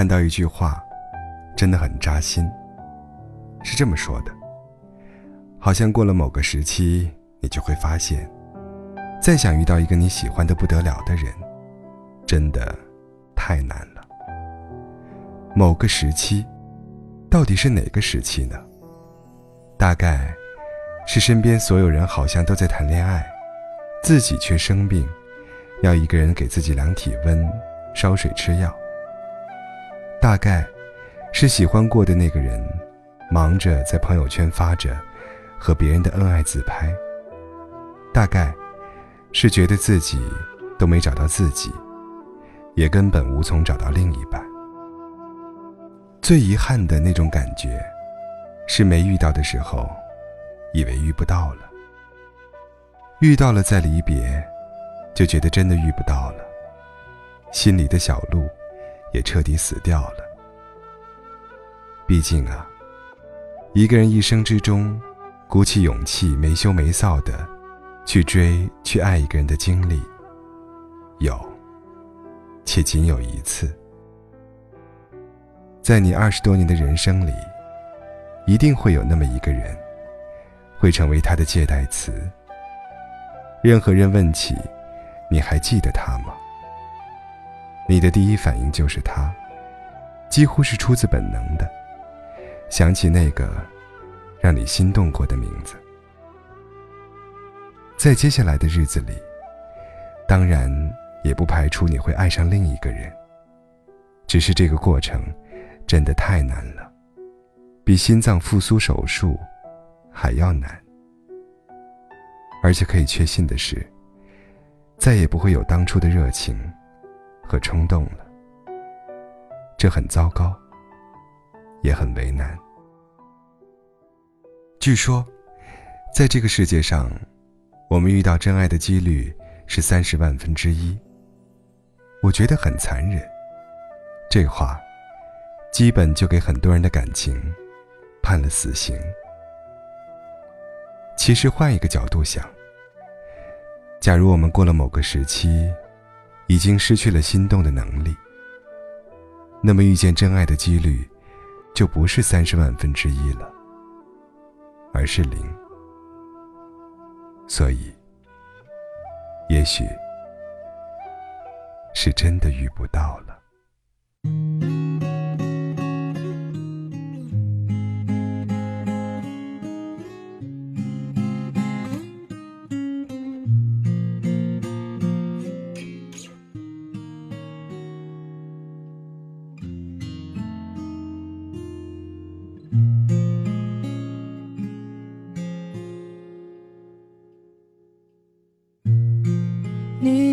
看到一句话，真的很扎心。是这么说的：好像过了某个时期，你就会发现，再想遇到一个你喜欢的不得了的人，真的太难了。某个时期，到底是哪个时期呢？大概，是身边所有人好像都在谈恋爱，自己却生病，要一个人给自己量体温、烧水、吃药。大概，是喜欢过的那个人，忙着在朋友圈发着和别人的恩爱自拍。大概，是觉得自己都没找到自己，也根本无从找到另一半。最遗憾的那种感觉。是没遇到的时候，以为遇不到了；遇到了再离别，就觉得真的遇不到了。心里的小鹿也彻底死掉了。毕竟啊，一个人一生之中，鼓起勇气没羞没臊的去追、去爱一个人的经历，有，且仅有一次。在你二十多年的人生里。一定会有那么一个人，会成为他的借代词。任何人问起，你还记得他吗？你的第一反应就是他，几乎是出自本能的，想起那个让你心动过的名字。在接下来的日子里，当然也不排除你会爱上另一个人，只是这个过程真的太难了。比心脏复苏手术还要难，而且可以确信的是，再也不会有当初的热情和冲动了。这很糟糕，也很为难。据说，在这个世界上，我们遇到真爱的几率是三十万分之一。我觉得很残忍，这话，基本就给很多人的感情。判了死刑。其实换一个角度想，假如我们过了某个时期，已经失去了心动的能力，那么遇见真爱的几率，就不是三十万分之一了，而是零。所以，也许是真的遇不到了。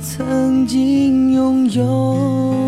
曾经拥有。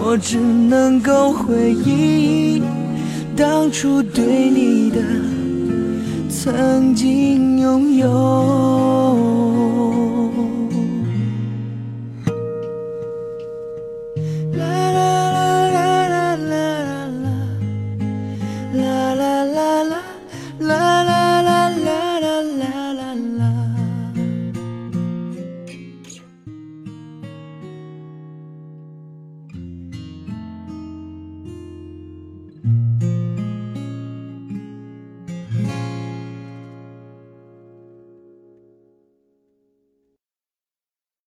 我只能够回忆当初对你的曾经拥有。